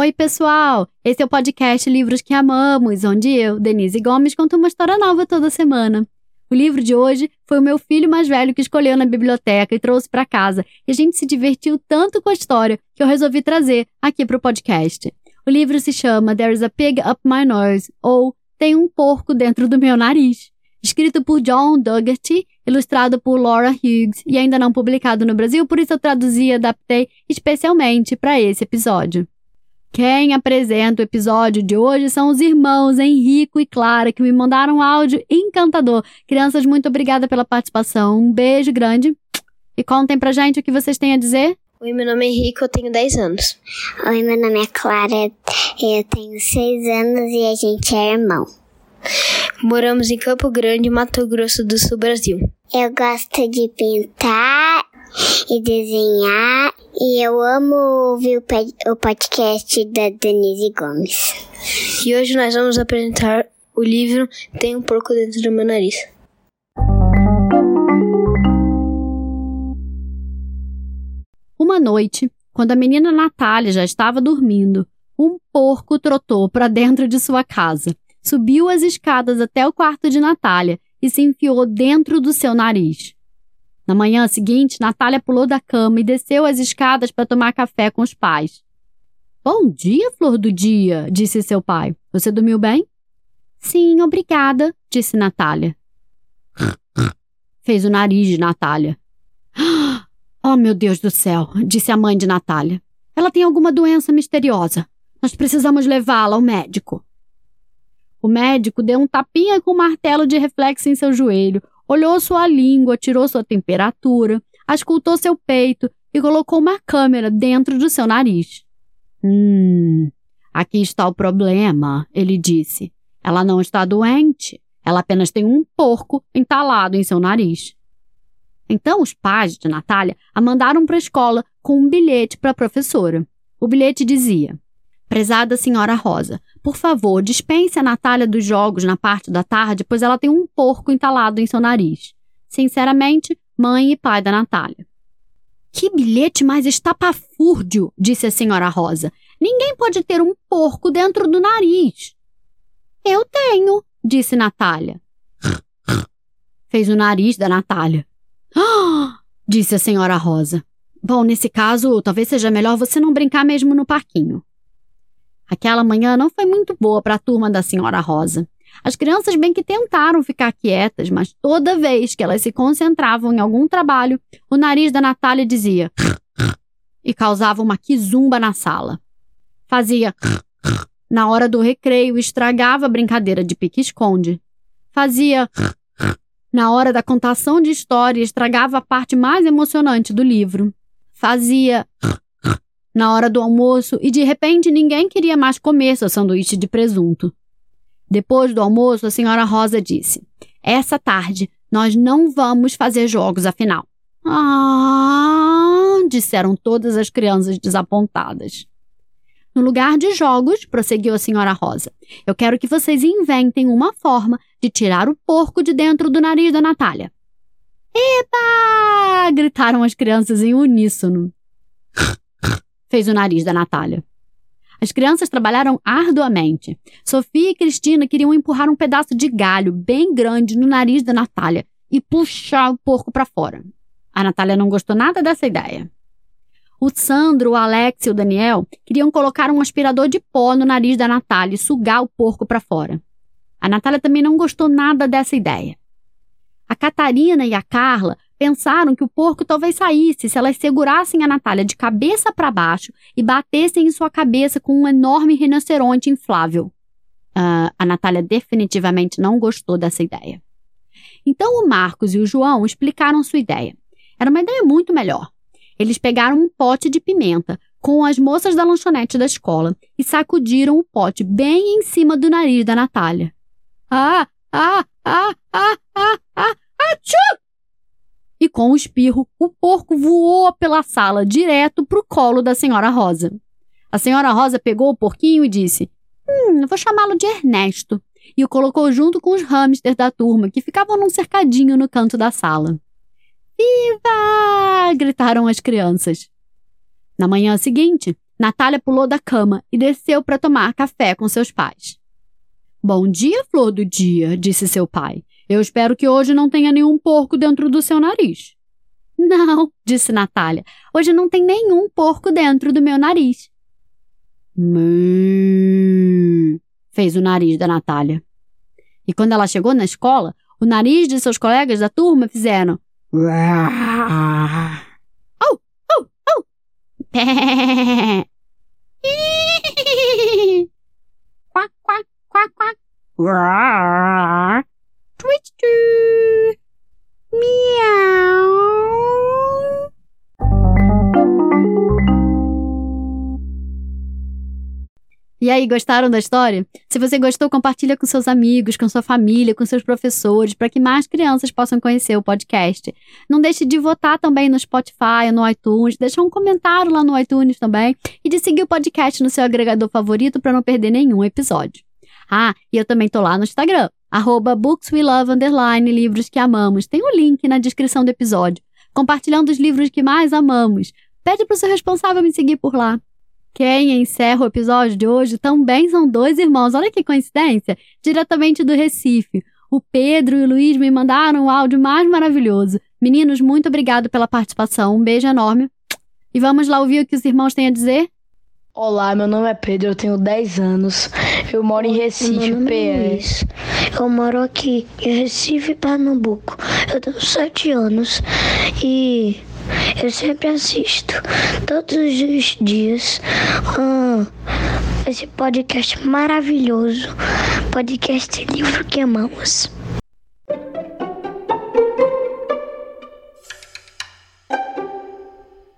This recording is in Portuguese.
Oi, pessoal! Esse é o podcast Livros que Amamos, onde eu, Denise Gomes, conto uma história nova toda semana. O livro de hoje foi o meu filho mais velho que escolheu na biblioteca e trouxe para casa, e a gente se divertiu tanto com a história que eu resolvi trazer aqui para o podcast. O livro se chama There's a Pig Up My Nose, ou Tem um Porco Dentro do Meu Nariz. Escrito por John Dougherty, ilustrado por Laura Hughes e ainda não publicado no Brasil, por isso eu traduzi e adaptei especialmente para esse episódio. Quem apresenta o episódio de hoje são os irmãos Henrico e Clara, que me mandaram um áudio encantador. Crianças, muito obrigada pela participação. Um beijo grande. E contem pra gente o que vocês têm a dizer. Oi, meu nome é Henrico, eu tenho 10 anos. Oi, meu nome é Clara, eu tenho 6 anos e a gente é irmão. Moramos em Campo Grande, Mato Grosso do Sul, Brasil. Eu gosto de pintar e desenhar e eu amo ouvir o podcast da Denise Gomes. E hoje nós vamos apresentar o livro Tem um Porco Dentro do Meu Nariz. Uma noite, quando a menina Natália já estava dormindo, um porco trotou para dentro de sua casa, subiu as escadas até o quarto de Natália e se enfiou dentro do seu nariz. Na manhã seguinte, Natália pulou da cama e desceu as escadas para tomar café com os pais. Bom dia, flor do dia, disse seu pai. Você dormiu bem? Sim, obrigada, disse Natália. Fez o nariz de Natália. Oh, meu Deus do céu, disse a mãe de Natália. Ela tem alguma doença misteriosa. Nós precisamos levá-la ao médico. O médico deu um tapinha com um martelo de reflexo em seu joelho, olhou sua língua, tirou sua temperatura, ascultou seu peito e colocou uma câmera dentro do seu nariz. Hum, aqui está o problema, ele disse. Ela não está doente. Ela apenas tem um porco entalado em seu nariz. Então os pais de Natália a mandaram para a escola com um bilhete para a professora. O bilhete dizia: Prezada senhora Rosa, por favor, dispense a Natália dos jogos na parte da tarde, pois ela tem um porco entalado em seu nariz. Sinceramente, mãe e pai da Natália. Que bilhete mais estapafúrdio, disse a senhora Rosa. Ninguém pode ter um porco dentro do nariz. Eu tenho, disse Natália. Fez o nariz da Natália. Ah, disse a senhora Rosa. Bom, nesse caso, talvez seja melhor você não brincar mesmo no parquinho. Aquela manhã não foi muito boa para a turma da senhora Rosa. As crianças bem que tentaram ficar quietas, mas toda vez que elas se concentravam em algum trabalho, o nariz da Natália dizia e causava uma quizumba na sala. Fazia na hora do recreio estragava a brincadeira de pique-esconde. Fazia na hora da contação de história estragava a parte mais emocionante do livro. Fazia na hora do almoço e de repente ninguém queria mais comer seu sanduíche de presunto. Depois do almoço, a senhora Rosa disse: Essa tarde nós não vamos fazer jogos afinal. Ah, disseram todas as crianças desapontadas. No lugar de jogos, prosseguiu a senhora Rosa, eu quero que vocês inventem uma forma de tirar o porco de dentro do nariz da Natália. Epa! gritaram as crianças em uníssono fez o nariz da Natália. As crianças trabalharam arduamente. Sofia e Cristina queriam empurrar um pedaço de galho bem grande no nariz da Natália e puxar o porco para fora. A Natália não gostou nada dessa ideia. O Sandro, o Alex e o Daniel queriam colocar um aspirador de pó no nariz da Natália e sugar o porco para fora. A Natália também não gostou nada dessa ideia. A Catarina e a Carla pensaram que o porco talvez saísse se elas segurassem a Natália de cabeça para baixo e batessem em sua cabeça com um enorme rinoceronte inflável. Uh, a Natália definitivamente não gostou dessa ideia. Então o Marcos e o João explicaram sua ideia. Era uma ideia muito melhor. Eles pegaram um pote de pimenta com as moças da lanchonete da escola e sacudiram o pote bem em cima do nariz da Natália. Ah, ah, ah, ah, ah, ah, ah, e com o espirro, o porco voou pela sala direto para o colo da senhora Rosa. A senhora Rosa pegou o porquinho e disse: Hum, vou chamá-lo de Ernesto. E o colocou junto com os hamsters da turma, que ficavam num cercadinho no canto da sala. Viva! gritaram as crianças. Na manhã seguinte, Natália pulou da cama e desceu para tomar café com seus pais. Bom dia, flor do dia, disse seu pai. Eu espero que hoje não tenha nenhum porco dentro do seu nariz. Não, disse Natália. Hoje não tem nenhum porco dentro do meu nariz. Mãe, fez o nariz da Natália. E quando ela chegou na escola, o nariz de seus colegas da turma fizeram. Oh, oh, oh. E aí, gostaram da história? Se você gostou, compartilha com seus amigos, com sua família, com seus professores, para que mais crianças possam conhecer o podcast. Não deixe de votar também no Spotify, no iTunes, deixar um comentário lá no iTunes também e de seguir o podcast no seu agregador favorito para não perder nenhum episódio. Ah, e eu também tô lá no Instagram, arroba bookswelove, underline, livros que amamos. Tem um link na descrição do episódio, compartilhando os livros que mais amamos. Pede pro seu responsável me seguir por lá. Quem encerra o episódio de hoje também são dois irmãos. Olha que coincidência! Diretamente do Recife. O Pedro e o Luiz me mandaram o áudio mais maravilhoso. Meninos, muito obrigado pela participação. Um beijo enorme. E vamos lá ouvir o que os irmãos têm a dizer? Olá, meu nome é Pedro, eu tenho 10 anos. Eu moro em Recife, é PS. Luiz. Eu moro aqui em Recife, Pernambuco. Eu tenho 7 anos e eu sempre assisto todos os dias ah, esse podcast maravilhoso. Podcast Livro que Amamos.